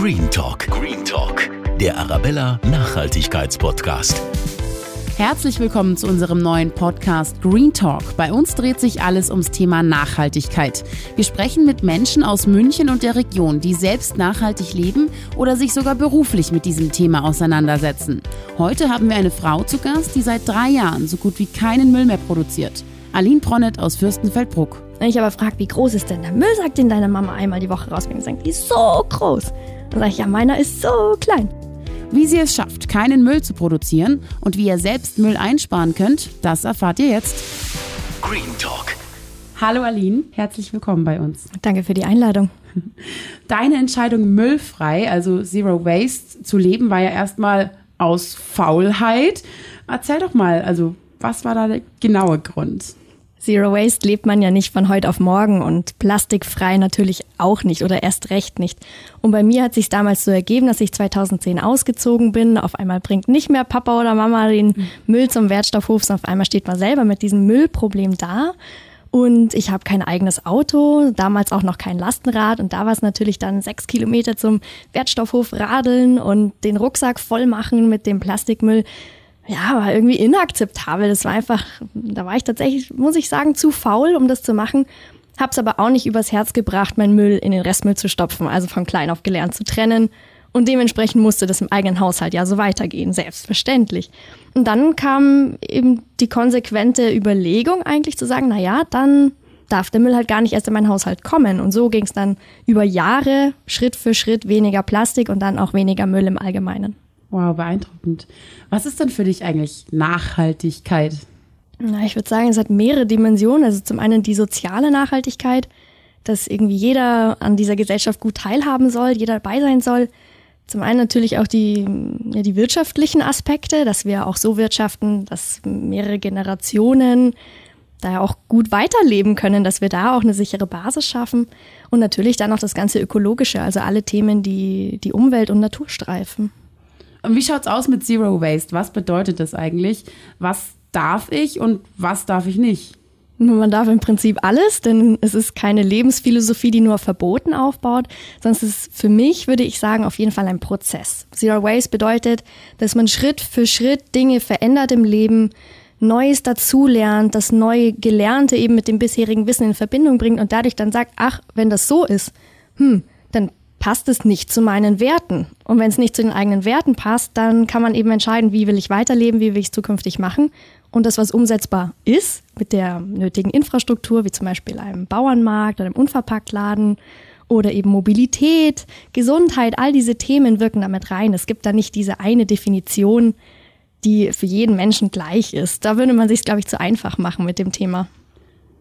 Green Talk. Green Talk. Der Arabella Nachhaltigkeitspodcast. Herzlich willkommen zu unserem neuen Podcast Green Talk. Bei uns dreht sich alles ums Thema Nachhaltigkeit. Wir sprechen mit Menschen aus München und der Region, die selbst nachhaltig leben oder sich sogar beruflich mit diesem Thema auseinandersetzen. Heute haben wir eine Frau zu Gast, die seit drei Jahren so gut wie keinen Müll mehr produziert. Aline Pronnet aus Fürstenfeldbruck. Wenn ich aber frage, wie groß ist denn der Müll, sagt den deine Mama einmal die Woche rausbringen und sagt, die ist so groß. Dann sage ich, ja, meiner ist so klein. Wie sie es schafft, keinen Müll zu produzieren und wie ihr selbst Müll einsparen könnt, das erfahrt ihr jetzt. Green Talk. Hallo Aline, herzlich willkommen bei uns. Danke für die Einladung. Deine Entscheidung, müllfrei, also Zero Waste zu leben, war ja erstmal aus Faulheit. Erzähl doch mal, also was war da der genaue Grund? Zero Waste lebt man ja nicht von heute auf morgen und plastikfrei natürlich auch nicht oder erst recht nicht. Und bei mir hat sich damals so ergeben, dass ich 2010 ausgezogen bin. Auf einmal bringt nicht mehr Papa oder Mama den mhm. Müll zum Wertstoffhof, sondern auf einmal steht man selber mit diesem Müllproblem da. Und ich habe kein eigenes Auto, damals auch noch kein Lastenrad. Und da war es natürlich dann sechs Kilometer zum Wertstoffhof radeln und den Rucksack voll machen mit dem Plastikmüll ja, war irgendwie inakzeptabel. Das war einfach, da war ich tatsächlich, muss ich sagen, zu faul, um das zu machen. Hab's aber auch nicht übers Herz gebracht, meinen Müll in den Restmüll zu stopfen, also von klein auf gelernt zu trennen. Und dementsprechend musste das im eigenen Haushalt ja so weitergehen, selbstverständlich. Und dann kam eben die konsequente Überlegung eigentlich zu sagen, na ja, dann darf der Müll halt gar nicht erst in meinen Haushalt kommen. Und so ging es dann über Jahre, Schritt für Schritt weniger Plastik und dann auch weniger Müll im Allgemeinen. Wow, beeindruckend. Was ist denn für dich eigentlich Nachhaltigkeit? Na, ich würde sagen, es hat mehrere Dimensionen. Also zum einen die soziale Nachhaltigkeit, dass irgendwie jeder an dieser Gesellschaft gut teilhaben soll, jeder dabei sein soll. Zum einen natürlich auch die, ja, die wirtschaftlichen Aspekte, dass wir auch so wirtschaften, dass mehrere Generationen da auch gut weiterleben können, dass wir da auch eine sichere Basis schaffen. Und natürlich dann auch das ganze Ökologische, also alle Themen, die die Umwelt und Natur streifen. Und wie schaut's aus mit Zero Waste? Was bedeutet das eigentlich? Was darf ich und was darf ich nicht? Man darf im Prinzip alles, denn es ist keine Lebensphilosophie, die nur Verboten aufbaut, es ist für mich, würde ich sagen, auf jeden Fall ein Prozess. Zero Waste bedeutet, dass man Schritt für Schritt Dinge verändert im Leben, Neues dazulernt, das neue Gelernte eben mit dem bisherigen Wissen in Verbindung bringt und dadurch dann sagt, ach, wenn das so ist, hm, dann passt es nicht zu meinen Werten. Und wenn es nicht zu den eigenen Werten passt, dann kann man eben entscheiden, wie will ich weiterleben, wie will ich es zukünftig machen. Und das, was umsetzbar ist, mit der nötigen Infrastruktur, wie zum Beispiel einem Bauernmarkt oder einem Unverpacktladen oder eben Mobilität, Gesundheit, all diese Themen wirken damit rein. Es gibt da nicht diese eine Definition, die für jeden Menschen gleich ist. Da würde man sich, glaube ich, zu einfach machen mit dem Thema.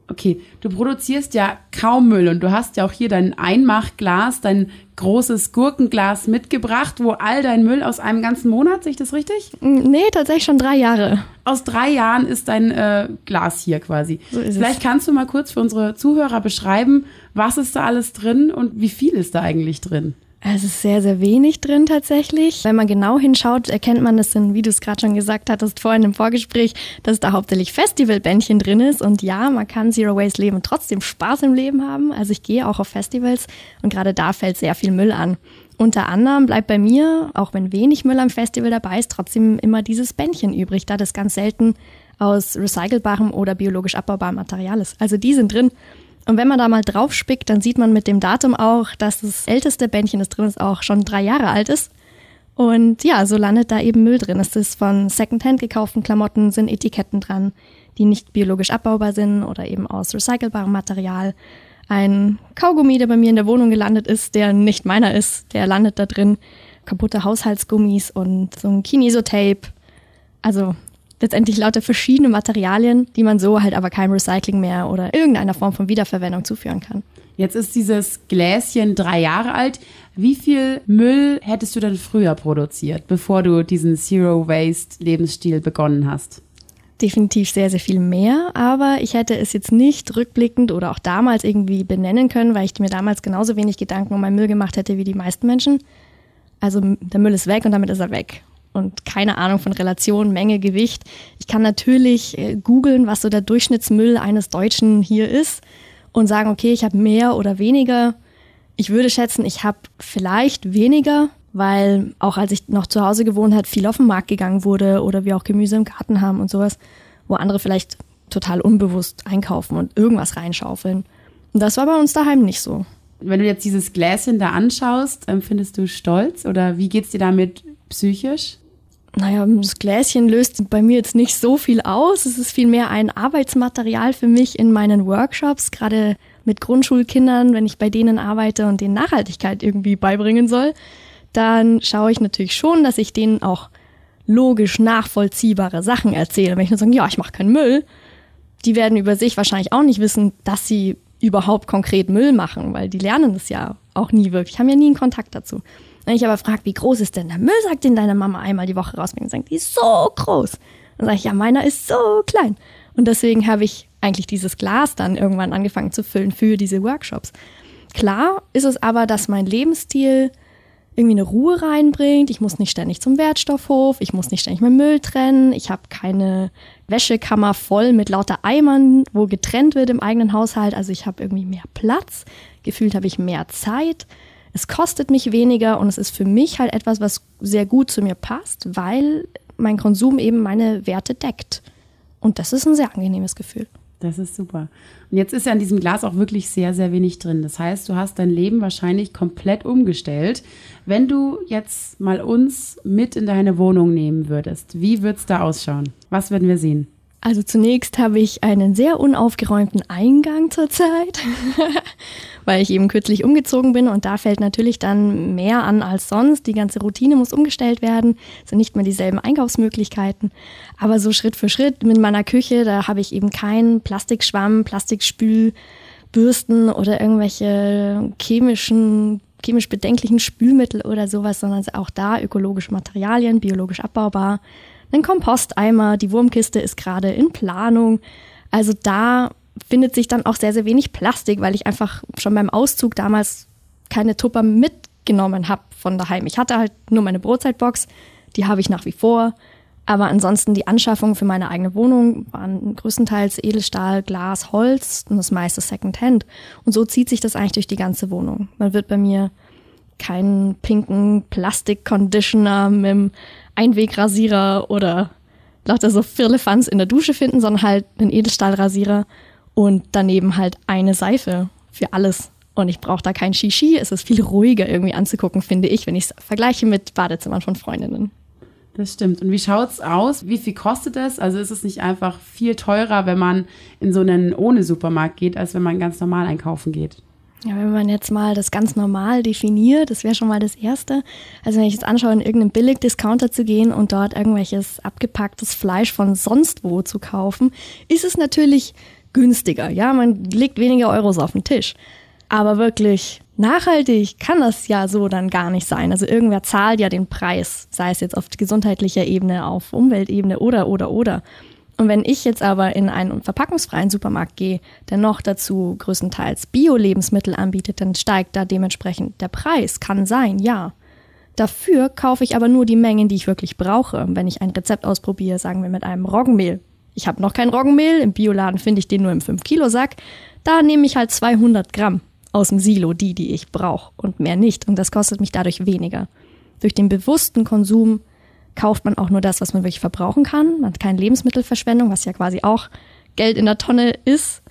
Okay, du produzierst ja kaum Müll und du hast ja auch hier dein Einmachglas, dein großes Gurkenglas mitgebracht, wo all dein Müll aus einem ganzen Monat, sehe ich das richtig? Mm, nee, tatsächlich schon drei Jahre. Aus drei Jahren ist dein äh, Glas hier quasi. So ist Vielleicht es. kannst du mal kurz für unsere Zuhörer beschreiben, was ist da alles drin und wie viel ist da eigentlich drin? Es ist sehr, sehr wenig drin tatsächlich. Wenn man genau hinschaut, erkennt man, das sind, wie du es gerade schon gesagt hattest vorhin im Vorgespräch, dass da hauptsächlich Festivalbändchen drin ist. Und ja, man kann Zero Waste leben trotzdem Spaß im Leben haben. Also ich gehe auch auf Festivals und gerade da fällt sehr viel Müll an. Unter anderem bleibt bei mir, auch wenn wenig Müll am Festival dabei ist, trotzdem immer dieses Bändchen übrig, da das ganz selten aus recycelbarem oder biologisch abbaubarem Material ist. Also die sind drin. Und wenn man da mal drauf spickt, dann sieht man mit dem Datum auch, dass das älteste Bändchen, das drin ist, auch schon drei Jahre alt ist. Und ja, so landet da eben Müll drin. Es ist von Secondhand gekauften Klamotten, sind Etiketten dran, die nicht biologisch abbaubar sind oder eben aus recycelbarem Material. Ein Kaugummi, der bei mir in der Wohnung gelandet ist, der nicht meiner ist, der landet da drin. Kaputte Haushaltsgummis und so ein Kinesotape. Also letztendlich lauter verschiedene Materialien, die man so halt aber keinem Recycling mehr oder irgendeiner Form von Wiederverwendung zuführen kann. Jetzt ist dieses Gläschen drei Jahre alt. Wie viel Müll hättest du denn früher produziert, bevor du diesen Zero Waste Lebensstil begonnen hast? Definitiv sehr, sehr viel mehr, aber ich hätte es jetzt nicht rückblickend oder auch damals irgendwie benennen können, weil ich mir damals genauso wenig Gedanken um meinen Müll gemacht hätte wie die meisten Menschen. Also der Müll ist weg und damit ist er weg und keine Ahnung von Relation, Menge, Gewicht. Ich kann natürlich äh, googeln, was so der Durchschnittsmüll eines Deutschen hier ist und sagen, okay, ich habe mehr oder weniger Ich würde schätzen, ich habe vielleicht weniger, weil auch als ich noch zu Hause gewohnt habe, viel auf den Markt gegangen wurde oder wir auch Gemüse im Garten haben und sowas, wo andere vielleicht total unbewusst einkaufen und irgendwas reinschaufeln. Und das war bei uns daheim nicht so. Wenn du jetzt dieses Gläschen da anschaust, findest du stolz oder wie geht's dir damit psychisch? Naja, das Gläschen löst bei mir jetzt nicht so viel aus. Es ist vielmehr ein Arbeitsmaterial für mich in meinen Workshops, gerade mit Grundschulkindern, wenn ich bei denen arbeite und denen Nachhaltigkeit irgendwie beibringen soll. Dann schaue ich natürlich schon, dass ich denen auch logisch nachvollziehbare Sachen erzähle. Wenn ich nur sage, ja, ich mache keinen Müll, die werden über sich wahrscheinlich auch nicht wissen, dass sie überhaupt konkret Müll machen, weil die lernen das ja auch nie wirklich, haben ja nie einen Kontakt dazu. Wenn ich aber frage, wie groß ist denn der Müllsack, den deine Mama einmal die Woche rausbringt, sagt, die ist so groß. Dann sage ich, ja, meiner ist so klein. Und deswegen habe ich eigentlich dieses Glas dann irgendwann angefangen zu füllen für diese Workshops. Klar ist es aber, dass mein Lebensstil irgendwie eine Ruhe reinbringt. Ich muss nicht ständig zum Wertstoffhof, ich muss nicht ständig meinen Müll trennen, ich habe keine Wäschekammer voll mit lauter Eimern, wo getrennt wird im eigenen Haushalt. Also ich habe irgendwie mehr Platz, gefühlt habe ich mehr Zeit. Es kostet mich weniger und es ist für mich halt etwas, was sehr gut zu mir passt, weil mein Konsum eben meine Werte deckt. Und das ist ein sehr angenehmes Gefühl. Das ist super. Und jetzt ist ja in diesem Glas auch wirklich sehr, sehr wenig drin. Das heißt, du hast dein Leben wahrscheinlich komplett umgestellt. Wenn du jetzt mal uns mit in deine Wohnung nehmen würdest, wie würde es da ausschauen? Was würden wir sehen? Also zunächst habe ich einen sehr unaufgeräumten Eingang zurzeit, weil ich eben kürzlich umgezogen bin und da fällt natürlich dann mehr an als sonst. Die ganze Routine muss umgestellt werden, sind nicht mehr dieselben Einkaufsmöglichkeiten. Aber so Schritt für Schritt mit meiner Küche, da habe ich eben keinen Plastikschwamm, Plastikspülbürsten oder irgendwelche chemischen chemisch bedenklichen Spülmittel oder sowas, sondern auch da ökologische Materialien, biologisch abbaubar einen Komposteimer, die Wurmkiste ist gerade in Planung. Also da findet sich dann auch sehr, sehr wenig Plastik, weil ich einfach schon beim Auszug damals keine Tupper mitgenommen habe von daheim. Ich hatte halt nur meine Brotzeitbox, die habe ich nach wie vor. Aber ansonsten die Anschaffungen für meine eigene Wohnung waren größtenteils Edelstahl, Glas, Holz und das meiste Secondhand. Und so zieht sich das eigentlich durch die ganze Wohnung. Man wird bei mir keinen pinken Plastik-Conditioner mit dem Einwegrasierer oder lauter so Firlefanz in der Dusche finden, sondern halt einen Edelstahlrasierer und daneben halt eine Seife für alles. Und ich brauche da kein Shishi. Es ist viel ruhiger irgendwie anzugucken, finde ich, wenn ich es vergleiche mit Badezimmern von Freundinnen. Das stimmt. Und wie schaut es aus? Wie viel kostet es? Also ist es nicht einfach viel teurer, wenn man in so einen ohne Supermarkt geht, als wenn man ganz normal einkaufen geht? Ja, wenn man jetzt mal das ganz normal definiert, das wäre schon mal das Erste. Also wenn ich jetzt anschaue, in irgendeinen Billig-Discounter zu gehen und dort irgendwelches abgepacktes Fleisch von sonst wo zu kaufen, ist es natürlich günstiger. Ja, man legt weniger Euros auf den Tisch. Aber wirklich nachhaltig kann das ja so dann gar nicht sein. Also irgendwer zahlt ja den Preis, sei es jetzt auf gesundheitlicher Ebene, auf Umweltebene oder, oder, oder. Und wenn ich jetzt aber in einen verpackungsfreien Supermarkt gehe, der noch dazu größtenteils Bio-Lebensmittel anbietet, dann steigt da dementsprechend der Preis. Kann sein, ja. Dafür kaufe ich aber nur die Mengen, die ich wirklich brauche. Wenn ich ein Rezept ausprobiere, sagen wir mit einem Roggenmehl. Ich habe noch kein Roggenmehl, im Bioladen finde ich den nur im 5-Kilo-Sack. Da nehme ich halt 200 Gramm aus dem Silo, die, die ich brauche und mehr nicht. Und das kostet mich dadurch weniger. Durch den bewussten Konsum kauft man auch nur das, was man wirklich verbrauchen kann. Man hat keine Lebensmittelverschwendung, was ja quasi auch Geld in der Tonne ist.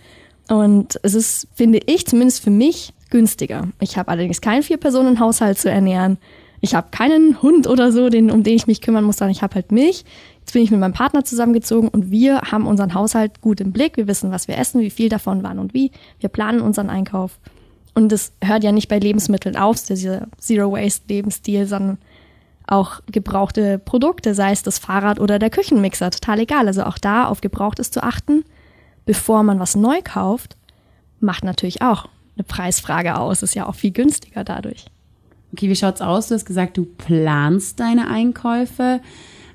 Und es ist, finde ich, zumindest für mich günstiger. Ich habe allerdings keinen Vier-Personen-Haushalt zu ernähren. Ich habe keinen Hund oder so, den, um den ich mich kümmern muss, sondern ich habe halt mich. Jetzt bin ich mit meinem Partner zusammengezogen und wir haben unseren Haushalt gut im Blick. Wir wissen, was wir essen, wie viel davon, wann und wie. Wir planen unseren Einkauf. Und es hört ja nicht bei Lebensmitteln auf, dieser Zero-Waste-Lebensstil, sondern auch gebrauchte Produkte, sei es das Fahrrad oder der Küchenmixer, total egal. Also auch da auf Gebrauchtes zu achten, bevor man was neu kauft, macht natürlich auch eine Preisfrage aus. Ist ja auch viel günstiger dadurch. Okay, wie schaut's aus? Du hast gesagt, du planst deine Einkäufe.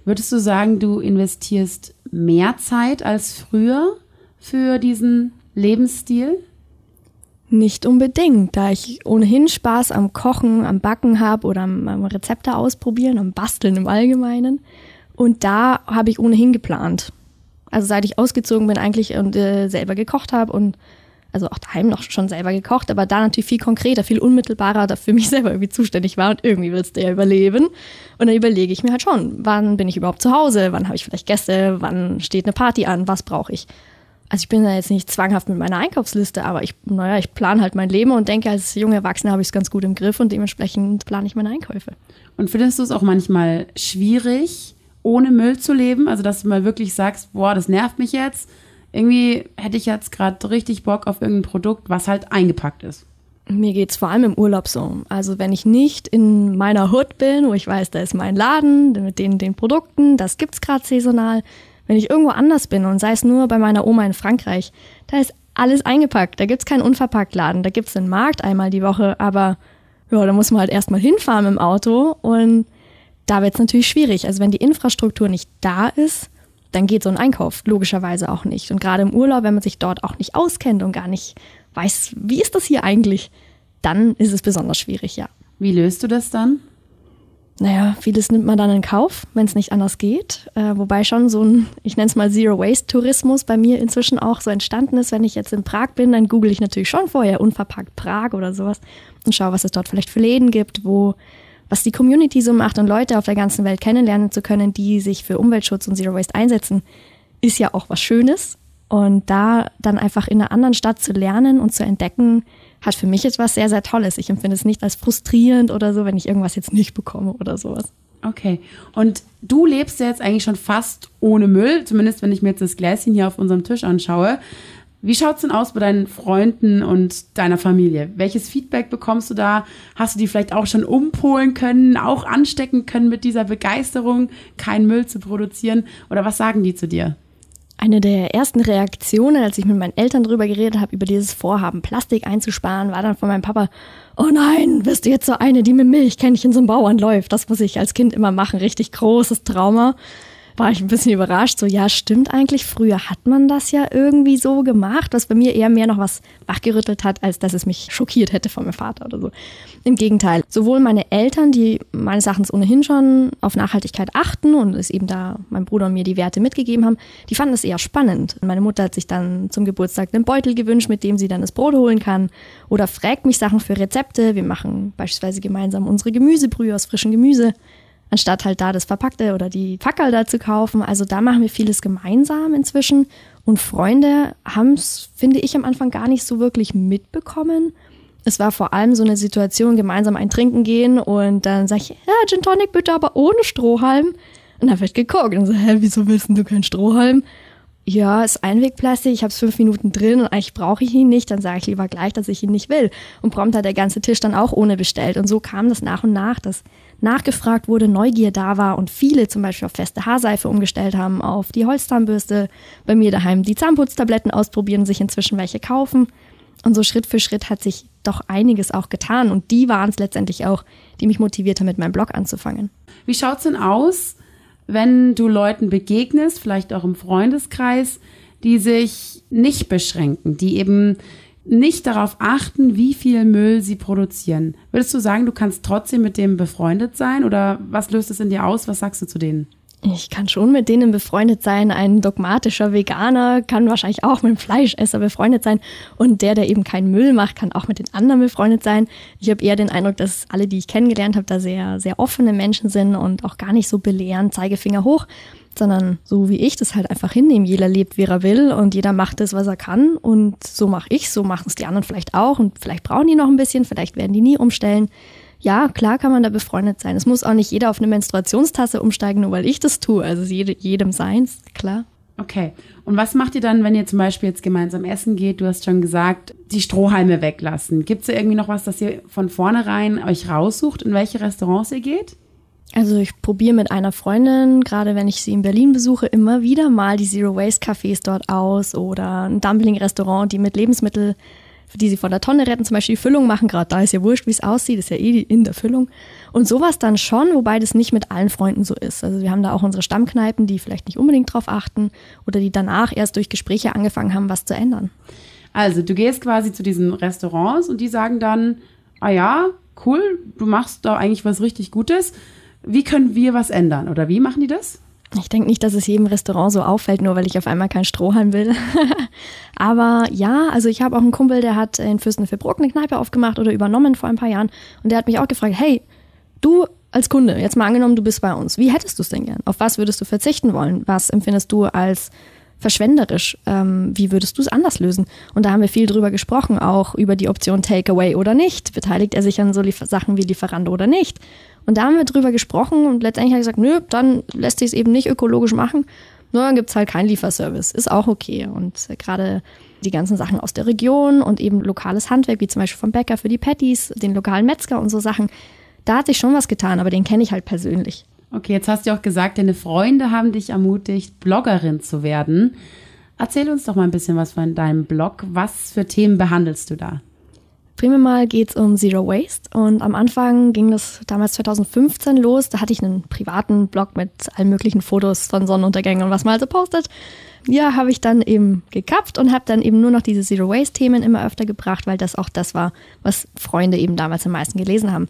Würdest du sagen, du investierst mehr Zeit als früher für diesen Lebensstil? Nicht unbedingt, da ich ohnehin Spaß am Kochen, am Backen habe oder am, am Rezepte ausprobieren, am Basteln im Allgemeinen. Und da habe ich ohnehin geplant. Also seit ich ausgezogen bin eigentlich und äh, selber gekocht habe und also auch daheim noch schon selber gekocht, aber da natürlich viel konkreter, viel unmittelbarer, da für mich selber irgendwie zuständig war und irgendwie willst du ja überleben. Und dann überlege ich mir halt schon, wann bin ich überhaupt zu Hause, wann habe ich vielleicht Gäste, wann steht eine Party an, was brauche ich. Also ich bin da jetzt nicht zwanghaft mit meiner Einkaufsliste, aber ich, naja, ich plane halt mein Leben und denke, als junge Erwachsene habe ich es ganz gut im Griff und dementsprechend plane ich meine Einkäufe. Und findest du es auch manchmal schwierig, ohne Müll zu leben? Also dass du mal wirklich sagst, boah, das nervt mich jetzt irgendwie hätte ich jetzt gerade richtig Bock auf irgendein Produkt, was halt eingepackt ist. Mir geht es vor allem im Urlaub so. Also wenn ich nicht in meiner Hut bin, wo ich weiß, da ist mein Laden mit den, den Produkten, das gibt's gerade saisonal. Wenn ich irgendwo anders bin und sei es nur bei meiner Oma in Frankreich, da ist alles eingepackt. Da gibt's keinen Unverpacktladen. Da gibt's einen Markt einmal die Woche, aber ja, da muss man halt erstmal hinfahren im Auto und da wird's natürlich schwierig. Also wenn die Infrastruktur nicht da ist, dann geht so ein Einkauf logischerweise auch nicht. Und gerade im Urlaub, wenn man sich dort auch nicht auskennt und gar nicht weiß, wie ist das hier eigentlich, dann ist es besonders schwierig, ja. Wie löst du das dann? Naja, vieles nimmt man dann in Kauf, wenn es nicht anders geht. Äh, wobei schon so ein, ich nenne es mal Zero-Waste-Tourismus bei mir inzwischen auch so entstanden ist. Wenn ich jetzt in Prag bin, dann google ich natürlich schon vorher unverpackt Prag oder sowas und schaue, was es dort vielleicht für Läden gibt, wo was die Community so macht und Leute auf der ganzen Welt kennenlernen zu können, die sich für Umweltschutz und Zero Waste einsetzen, ist ja auch was Schönes. Und da dann einfach in einer anderen Stadt zu lernen und zu entdecken, hat für mich etwas sehr, sehr Tolles. Ich empfinde es nicht als frustrierend oder so, wenn ich irgendwas jetzt nicht bekomme oder sowas. Okay. Und du lebst ja jetzt eigentlich schon fast ohne Müll, zumindest wenn ich mir jetzt das Gläschen hier auf unserem Tisch anschaue. Wie schaut es denn aus bei deinen Freunden und deiner Familie? Welches Feedback bekommst du da? Hast du die vielleicht auch schon umpolen können, auch anstecken können mit dieser Begeisterung, keinen Müll zu produzieren? Oder was sagen die zu dir? Eine der ersten Reaktionen, als ich mit meinen Eltern darüber geredet habe, über dieses Vorhaben, Plastik einzusparen, war dann von meinem Papa, oh nein, wirst du jetzt so eine, die mit Milchkännchen zum Bauern läuft? Das muss ich als Kind immer machen, richtig großes Trauma war ich ein bisschen überrascht. So, ja, stimmt eigentlich. Früher hat man das ja irgendwie so gemacht, was bei mir eher mehr noch was wachgerüttelt hat, als dass es mich schockiert hätte von meinem Vater oder so. Im Gegenteil. Sowohl meine Eltern, die meines Erachtens ohnehin schon auf Nachhaltigkeit achten und es eben da mein Bruder und mir die Werte mitgegeben haben, die fanden es eher spannend. Meine Mutter hat sich dann zum Geburtstag einen Beutel gewünscht, mit dem sie dann das Brot holen kann oder fragt mich Sachen für Rezepte. Wir machen beispielsweise gemeinsam unsere Gemüsebrühe aus frischem Gemüse anstatt halt da das Verpackte oder die Fackel da zu kaufen. Also da machen wir vieles gemeinsam inzwischen. Und Freunde haben es, finde ich, am Anfang gar nicht so wirklich mitbekommen. Es war vor allem so eine Situation, gemeinsam ein Trinken gehen und dann sage ich, ja, Gin Tonic bitte, aber ohne Strohhalm. Und dann wird geguckt und so, hä, wieso willst du keinen Strohhalm? Ja, ist Einwegplastik, ich habe es fünf Minuten drin und eigentlich brauche ich ihn nicht, dann sage ich lieber gleich, dass ich ihn nicht will. Und prompt hat der ganze Tisch dann auch ohne bestellt. Und so kam das nach und nach, dass nachgefragt wurde, Neugier da war und viele zum Beispiel auf feste Haarseife umgestellt haben, auf die Holzzahnbürste, bei mir daheim die Zahnputztabletten ausprobieren, sich inzwischen welche kaufen. Und so Schritt für Schritt hat sich doch einiges auch getan. Und die waren es letztendlich auch, die mich motiviert haben, mit meinem Blog anzufangen. Wie schaut's denn aus, wenn du Leuten begegnest, vielleicht auch im Freundeskreis, die sich nicht beschränken, die eben nicht darauf achten, wie viel Müll sie produzieren. Würdest du sagen, du kannst trotzdem mit dem befreundet sein oder was löst es in dir aus? Was sagst du zu denen? Ich kann schon mit denen befreundet sein. Ein dogmatischer Veganer kann wahrscheinlich auch mit einem Fleischesser befreundet sein. Und der, der eben keinen Müll macht, kann auch mit den anderen befreundet sein. Ich habe eher den Eindruck, dass alle, die ich kennengelernt habe, da sehr, sehr offene Menschen sind und auch gar nicht so belehren, Zeigefinger hoch sondern so wie ich das halt einfach hinnehmen. Jeder lebt, wie er will und jeder macht das, was er kann. Und so mache ich, so machen es die anderen vielleicht auch. Und vielleicht brauchen die noch ein bisschen, vielleicht werden die nie umstellen. Ja, klar kann man da befreundet sein. Es muss auch nicht jeder auf eine Menstruationstasse umsteigen, nur weil ich das tue. Also jede, jedem seins, klar. Okay. Und was macht ihr dann, wenn ihr zum Beispiel jetzt gemeinsam essen geht? Du hast schon gesagt, die Strohhalme weglassen. Gibt es da irgendwie noch was, das ihr von vornherein euch raussucht, in welche Restaurants ihr geht? Also ich probiere mit einer Freundin, gerade wenn ich sie in Berlin besuche, immer wieder mal die Zero Waste Cafés dort aus oder ein Dumpling-Restaurant, die mit Lebensmitteln, die sie von der Tonne retten, zum Beispiel die Füllung machen. Gerade da ist ja wurscht, wie es aussieht, ist ja eh in der Füllung. Und sowas dann schon, wobei das nicht mit allen Freunden so ist. Also wir haben da auch unsere Stammkneipen, die vielleicht nicht unbedingt drauf achten oder die danach erst durch Gespräche angefangen haben, was zu ändern. Also du gehst quasi zu diesen Restaurants und die sagen dann, ah ja, cool, du machst da eigentlich was richtig Gutes wie können wir was ändern? Oder wie machen die das? Ich denke nicht, dass es jedem Restaurant so auffällt, nur weil ich auf einmal kein Strohhalm will. Aber ja, also ich habe auch einen Kumpel, der hat in Fürstenfeldbruck eine Kneipe aufgemacht oder übernommen vor ein paar Jahren. Und der hat mich auch gefragt, hey, du als Kunde, jetzt mal angenommen, du bist bei uns, wie hättest du es denn gern? Auf was würdest du verzichten wollen? Was empfindest du als verschwenderisch? Ähm, wie würdest du es anders lösen? Und da haben wir viel drüber gesprochen, auch über die Option Takeaway oder nicht. Beteiligt er sich an so Liefer Sachen wie Lieferando oder nicht? Und da haben wir drüber gesprochen und letztendlich hat er gesagt, nö, dann lässt sich es eben nicht ökologisch machen. Nur dann gibt es halt keinen Lieferservice. Ist auch okay. Und äh, gerade die ganzen Sachen aus der Region und eben lokales Handwerk, wie zum Beispiel vom Bäcker für die Patties, den lokalen Metzger und so Sachen, da hat sich schon was getan, aber den kenne ich halt persönlich. Okay, jetzt hast du auch gesagt, deine Freunde haben dich ermutigt, Bloggerin zu werden. Erzähl uns doch mal ein bisschen was von deinem Blog. Was für Themen behandelst du da? Primär mal geht es um Zero Waste und am Anfang ging das damals 2015 los. Da hatte ich einen privaten Blog mit allen möglichen Fotos von Sonnenuntergängen und was man also postet. Ja, habe ich dann eben gekappt und habe dann eben nur noch diese Zero Waste Themen immer öfter gebracht, weil das auch das war, was Freunde eben damals am meisten gelesen haben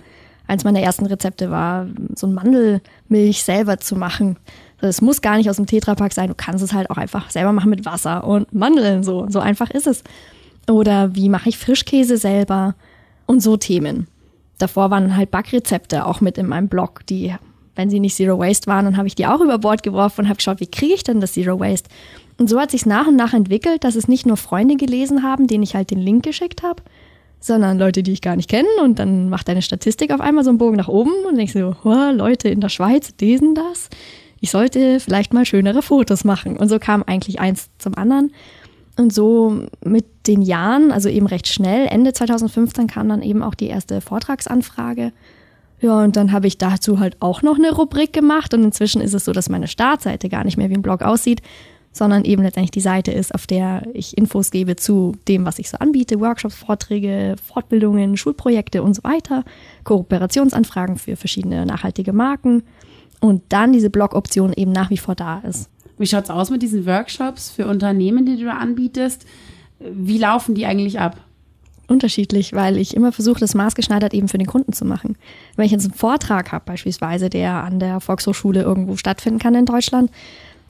eins meiner ersten Rezepte war, so ein Mandelmilch selber zu machen. Es muss gar nicht aus dem Tetrapack sein, du kannst es halt auch einfach selber machen mit Wasser und Mandeln, so, so einfach ist es. Oder wie mache ich Frischkäse selber und so Themen. Davor waren halt Backrezepte auch mit in meinem Blog, die, wenn sie nicht Zero Waste waren, dann habe ich die auch über Bord geworfen und habe geschaut, wie kriege ich denn das Zero Waste? Und so hat sich nach und nach entwickelt, dass es nicht nur Freunde gelesen haben, denen ich halt den Link geschickt habe, sondern Leute, die ich gar nicht kenne. Und dann macht deine Statistik auf einmal so einen Bogen nach oben und denkst so, oh, Leute in der Schweiz lesen das. Ich sollte vielleicht mal schönere Fotos machen. Und so kam eigentlich eins zum anderen. Und so mit den Jahren, also eben recht schnell, Ende 2015 kam dann eben auch die erste Vortragsanfrage. Ja, und dann habe ich dazu halt auch noch eine Rubrik gemacht. Und inzwischen ist es so, dass meine Startseite gar nicht mehr wie ein Blog aussieht, sondern eben letztendlich die Seite ist, auf der ich Infos gebe zu dem, was ich so anbiete, Workshops, Vorträge, Fortbildungen, Schulprojekte und so weiter, Kooperationsanfragen für verschiedene nachhaltige Marken und dann diese Blog-Option eben nach wie vor da ist. Wie schaut es aus mit diesen Workshops für Unternehmen, die du da anbietest? Wie laufen die eigentlich ab? Unterschiedlich, weil ich immer versuche, das maßgeschneidert eben für den Kunden zu machen. Wenn ich jetzt einen Vortrag habe, beispielsweise, der an der Volkshochschule irgendwo stattfinden kann in Deutschland,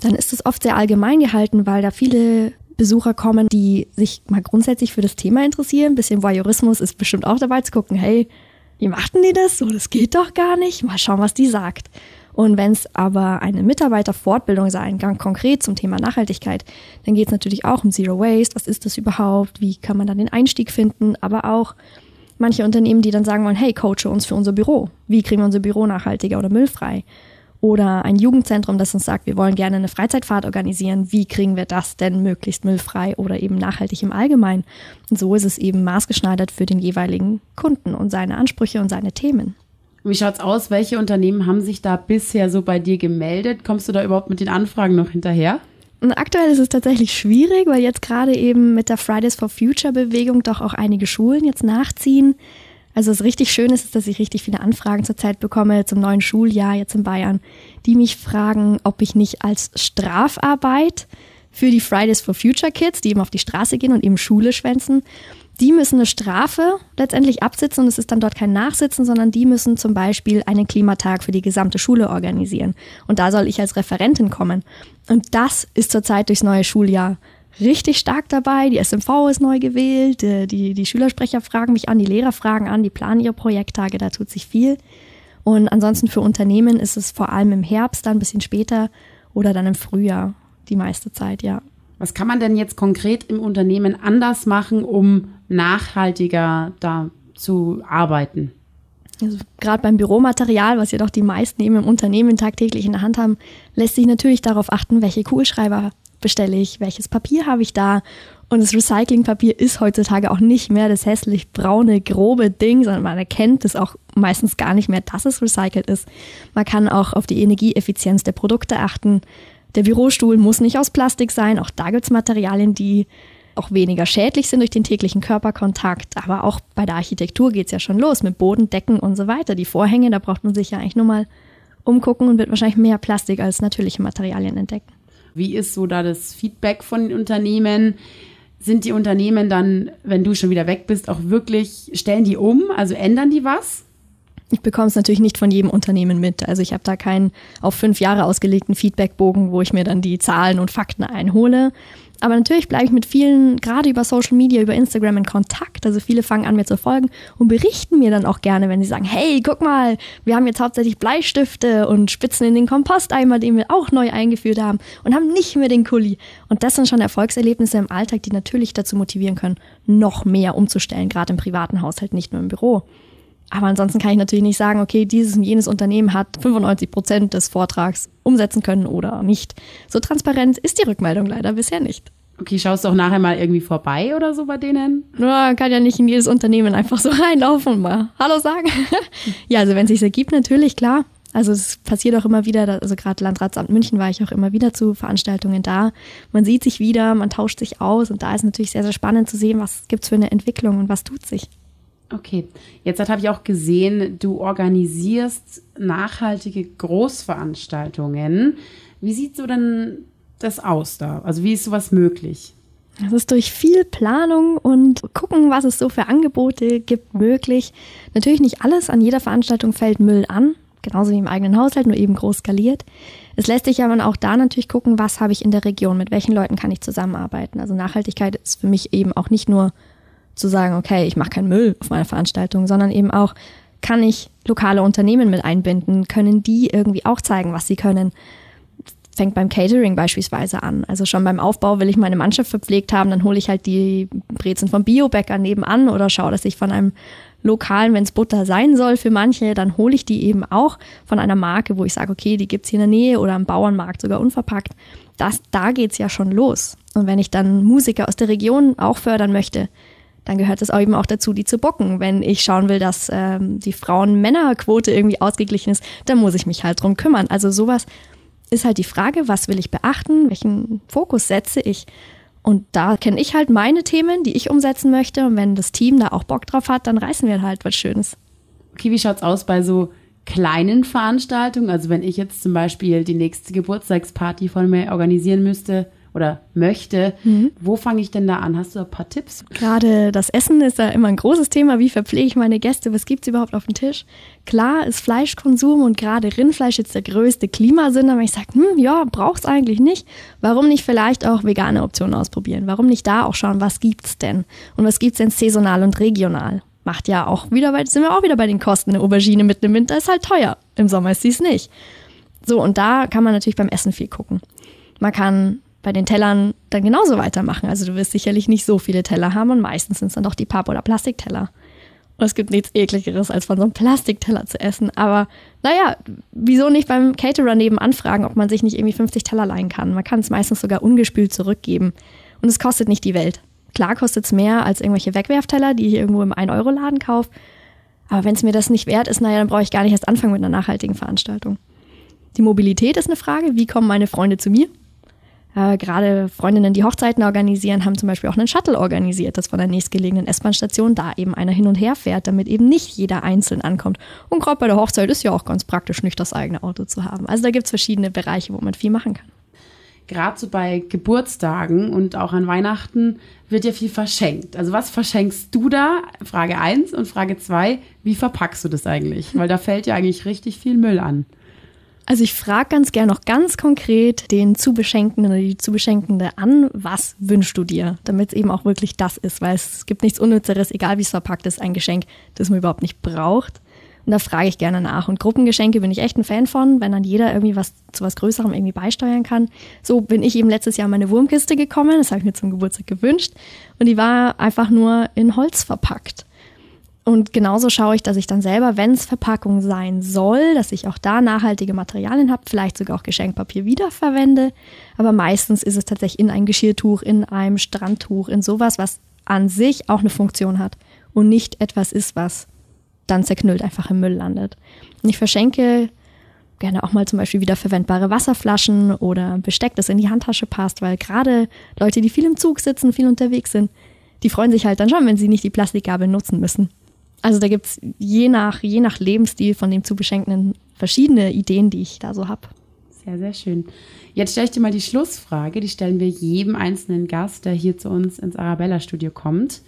dann ist es oft sehr allgemein gehalten, weil da viele Besucher kommen, die sich mal grundsätzlich für das Thema interessieren. Ein bisschen Voyeurismus ist bestimmt auch dabei zu gucken, hey, wie machten die das? So, das geht doch gar nicht. Mal schauen, was die sagt. Und wenn es aber eine Mitarbeiterfortbildung sein, ganz konkret zum Thema Nachhaltigkeit, dann geht es natürlich auch um Zero Waste. Was ist das überhaupt? Wie kann man dann den Einstieg finden? Aber auch manche Unternehmen, die dann sagen wollen, hey, coache uns für unser Büro. Wie kriegen wir unser Büro nachhaltiger oder müllfrei? oder ein Jugendzentrum, das uns sagt, wir wollen gerne eine Freizeitfahrt organisieren. Wie kriegen wir das denn möglichst müllfrei oder eben nachhaltig im Allgemeinen? Und so ist es eben maßgeschneidert für den jeweiligen Kunden und seine Ansprüche und seine Themen. Wie schaut's aus? Welche Unternehmen haben sich da bisher so bei dir gemeldet? Kommst du da überhaupt mit den Anfragen noch hinterher? Und aktuell ist es tatsächlich schwierig, weil jetzt gerade eben mit der Fridays for Future Bewegung doch auch einige Schulen jetzt nachziehen. Also das richtig Schöne ist, dass ich richtig viele Anfragen zurzeit bekomme zum neuen Schuljahr jetzt in Bayern, die mich fragen, ob ich nicht als Strafarbeit für die Fridays for Future Kids, die eben auf die Straße gehen und eben Schule schwänzen, die müssen eine Strafe letztendlich absitzen und es ist dann dort kein Nachsitzen, sondern die müssen zum Beispiel einen Klimatag für die gesamte Schule organisieren. Und da soll ich als Referentin kommen. Und das ist zurzeit durchs neue Schuljahr richtig stark dabei. Die SMV ist neu gewählt, die, die Schülersprecher fragen mich an, die Lehrer fragen an, die planen ihre Projekttage, da tut sich viel. Und ansonsten für Unternehmen ist es vor allem im Herbst, dann ein bisschen später oder dann im Frühjahr die meiste Zeit, ja. Was kann man denn jetzt konkret im Unternehmen anders machen, um nachhaltiger da zu arbeiten? Also gerade beim Büromaterial, was ja doch die meisten eben im Unternehmen tagtäglich in der Hand haben, lässt sich natürlich darauf achten, welche Kugelschreiber bestelle ich, welches Papier habe ich da. Und das Recyclingpapier ist heutzutage auch nicht mehr das hässlich braune, grobe Ding, sondern man erkennt es auch meistens gar nicht mehr, dass es recycelt ist. Man kann auch auf die Energieeffizienz der Produkte achten. Der Bürostuhl muss nicht aus Plastik sein. Auch da gibt es Materialien, die auch weniger schädlich sind durch den täglichen Körperkontakt. Aber auch bei der Architektur geht es ja schon los mit Boden, Decken und so weiter. Die Vorhänge, da braucht man sich ja eigentlich nur mal umgucken und wird wahrscheinlich mehr Plastik als natürliche Materialien entdecken. Wie ist so da das Feedback von den Unternehmen? Sind die Unternehmen dann, wenn du schon wieder weg bist, auch wirklich, stellen die um? Also ändern die was? Ich bekomme es natürlich nicht von jedem Unternehmen mit. Also ich habe da keinen auf fünf Jahre ausgelegten Feedbackbogen, wo ich mir dann die Zahlen und Fakten einhole. Aber natürlich bleibe ich mit vielen, gerade über Social Media, über Instagram in Kontakt. Also viele fangen an, mir zu folgen und berichten mir dann auch gerne, wenn sie sagen, hey, guck mal, wir haben jetzt hauptsächlich Bleistifte und Spitzen in den Komposteimer, den wir auch neu eingeführt haben und haben nicht mehr den Kuli. Und das sind schon Erfolgserlebnisse im Alltag, die natürlich dazu motivieren können, noch mehr umzustellen, gerade im privaten Haushalt, nicht nur im Büro. Aber ansonsten kann ich natürlich nicht sagen, okay, dieses und jenes Unternehmen hat 95 Prozent des Vortrags umsetzen können oder nicht. So transparent ist die Rückmeldung leider bisher nicht. Okay, schaust du auch nachher mal irgendwie vorbei oder so bei denen? Ja, kann ja nicht in jedes Unternehmen einfach so reinlaufen und mal Hallo sagen. ja, also wenn es sich ergibt, natürlich, klar. Also es passiert auch immer wieder, also gerade Landratsamt München war ich auch immer wieder zu Veranstaltungen da. Man sieht sich wieder, man tauscht sich aus und da ist natürlich sehr, sehr spannend zu sehen, was gibt es für eine Entwicklung und was tut sich. Okay, jetzt habe ich auch gesehen, du organisierst nachhaltige Großveranstaltungen. Wie sieht so denn das aus da? Also wie ist sowas möglich? Das ist durch viel Planung und gucken, was es so für Angebote gibt, möglich. Natürlich nicht alles, an jeder Veranstaltung fällt Müll an, genauso wie im eigenen Haushalt, nur eben groß skaliert. Es lässt sich aber auch da natürlich gucken, was habe ich in der Region, mit welchen Leuten kann ich zusammenarbeiten. Also Nachhaltigkeit ist für mich eben auch nicht nur zu sagen, okay, ich mache keinen Müll auf meiner Veranstaltung, sondern eben auch, kann ich lokale Unternehmen mit einbinden? Können die irgendwie auch zeigen, was sie können? Fängt beim Catering beispielsweise an. Also schon beim Aufbau will ich meine Mannschaft verpflegt haben, dann hole ich halt die Brezen vom Biobäcker nebenan oder schaue, dass ich von einem lokalen, wenn es Butter sein soll für manche, dann hole ich die eben auch von einer Marke, wo ich sage, okay, die gibt's hier in der Nähe oder am Bauernmarkt sogar unverpackt. Das, da geht's ja schon los. Und wenn ich dann Musiker aus der Region auch fördern möchte, dann gehört es auch eben auch dazu, die zu bocken. Wenn ich schauen will, dass ähm, die Frauen-Männer-Quote irgendwie ausgeglichen ist, dann muss ich mich halt drum kümmern. Also sowas ist halt die Frage, was will ich beachten, welchen Fokus setze ich. Und da kenne ich halt meine Themen, die ich umsetzen möchte. Und wenn das Team da auch Bock drauf hat, dann reißen wir halt was Schönes. Okay, wie schaut's aus bei so kleinen Veranstaltungen? Also wenn ich jetzt zum Beispiel die nächste Geburtstagsparty von mir organisieren müsste, oder möchte. Mhm. Wo fange ich denn da an? Hast du ein paar Tipps? Gerade das Essen ist da immer ein großes Thema. Wie verpflege ich meine Gäste? Was gibt es überhaupt auf dem Tisch? Klar ist Fleischkonsum und gerade Rindfleisch jetzt der größte Klimasünder. Wenn ich sage, hm, ja, braucht's eigentlich nicht. Warum nicht vielleicht auch vegane Optionen ausprobieren? Warum nicht da auch schauen, was gibt's denn? Und was gibt's denn saisonal und regional? Macht ja auch wieder bei, sind wir auch wieder bei den Kosten. Eine Aubergine mit im Winter ist halt teuer. Im Sommer ist sie es nicht. So, und da kann man natürlich beim Essen viel gucken. Man kann bei den Tellern dann genauso weitermachen. Also du wirst sicherlich nicht so viele Teller haben und meistens sind es dann doch die Papp- oder Plastikteller. Und es gibt nichts ekligeres, als von so einem Plastikteller zu essen. Aber naja, wieso nicht beim Caterer nebenan fragen, ob man sich nicht irgendwie 50 Teller leihen kann? Man kann es meistens sogar ungespült zurückgeben. Und es kostet nicht die Welt. Klar kostet es mehr als irgendwelche Wegwerfteller, die ich irgendwo im 1-Euro-Laden kaufe. Aber wenn es mir das nicht wert ist, naja, dann brauche ich gar nicht erst anfangen mit einer nachhaltigen Veranstaltung. Die Mobilität ist eine Frage. Wie kommen meine Freunde zu mir? Äh, gerade Freundinnen, die Hochzeiten organisieren, haben zum Beispiel auch einen Shuttle organisiert, dass von der nächstgelegenen S-Bahn-Station da eben einer hin und her fährt, damit eben nicht jeder einzeln ankommt. Und gerade bei der Hochzeit ist ja auch ganz praktisch, nicht das eigene Auto zu haben. Also da gibt es verschiedene Bereiche, wo man viel machen kann. Gerade so bei Geburtstagen und auch an Weihnachten wird ja viel verschenkt. Also was verschenkst du da? Frage 1 und Frage 2, wie verpackst du das eigentlich? Weil da fällt ja eigentlich richtig viel Müll an. Also ich frage ganz gern noch ganz konkret den Zubeschenkenden oder die Zubeschenkende an, was wünschst du dir, damit es eben auch wirklich das ist, weil es gibt nichts Unnützeres, egal wie es verpackt ist, ein Geschenk, das man überhaupt nicht braucht. Und da frage ich gerne nach. Und Gruppengeschenke bin ich echt ein Fan von, wenn dann jeder irgendwie was zu was Größerem irgendwie beisteuern kann. So bin ich eben letztes Jahr meine Wurmkiste gekommen, das habe ich mir zum Geburtstag gewünscht. Und die war einfach nur in Holz verpackt. Und genauso schaue ich, dass ich dann selber, wenn es Verpackung sein soll, dass ich auch da nachhaltige Materialien habe, vielleicht sogar auch Geschenkpapier wiederverwende. Aber meistens ist es tatsächlich in ein Geschirrtuch, in einem Strandtuch, in sowas, was an sich auch eine Funktion hat und nicht etwas ist, was dann zerknüllt einfach im Müll landet. Und ich verschenke gerne auch mal zum Beispiel wiederverwendbare Wasserflaschen oder Besteck, das in die Handtasche passt, weil gerade Leute, die viel im Zug sitzen, viel unterwegs sind, die freuen sich halt dann schon, wenn sie nicht die Plastikgabel nutzen müssen. Also da gibt es je nach, je nach Lebensstil von dem zu beschenkenden verschiedene Ideen, die ich da so habe. Sehr, sehr schön. Jetzt stelle ich dir mal die Schlussfrage, die stellen wir jedem einzelnen Gast, der hier zu uns ins Arabella-Studio kommt.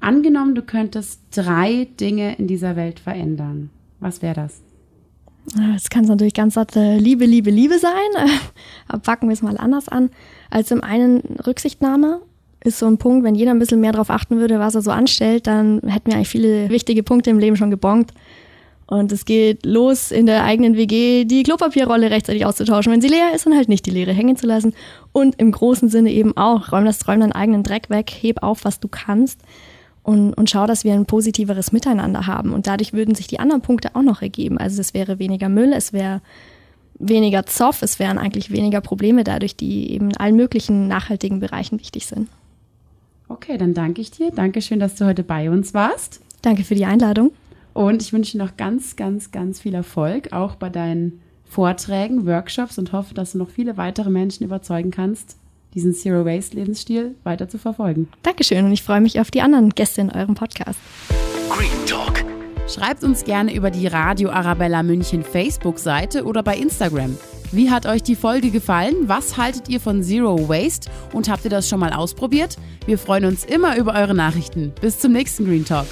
Angenommen, du könntest drei Dinge in dieser Welt verändern. Was wäre das? Es kann natürlich ganz satte Liebe, Liebe, Liebe sein. Aber packen wir es mal anders an. Als im einen Rücksichtnahme ist so ein Punkt, wenn jeder ein bisschen mehr darauf achten würde, was er so anstellt, dann hätten wir eigentlich viele wichtige Punkte im Leben schon gebongt. Und es geht los in der eigenen WG, die Klopapierrolle rechtzeitig auszutauschen. Wenn sie leer ist, dann halt nicht die leere hängen zu lassen. Und im großen Sinne eben auch, räum das, räum deinen eigenen Dreck weg, heb auf, was du kannst. Und, und schau, dass wir ein positiveres Miteinander haben. Und dadurch würden sich die anderen Punkte auch noch ergeben. Also es wäre weniger Müll, es wäre weniger Zoff, es wären eigentlich weniger Probleme dadurch, die eben in allen möglichen nachhaltigen Bereichen wichtig sind. Okay, dann danke ich dir. Dankeschön, dass du heute bei uns warst. Danke für die Einladung. Und ich wünsche dir noch ganz, ganz, ganz viel Erfolg, auch bei deinen Vorträgen, Workshops und hoffe, dass du noch viele weitere Menschen überzeugen kannst, diesen Zero Waste Lebensstil weiter zu verfolgen. Dankeschön und ich freue mich auf die anderen Gäste in eurem Podcast. Green Talk. Schreibt uns gerne über die Radio Arabella München Facebook-Seite oder bei Instagram. Wie hat euch die Folge gefallen? Was haltet ihr von Zero Waste? Und habt ihr das schon mal ausprobiert? Wir freuen uns immer über eure Nachrichten. Bis zum nächsten Green Talk.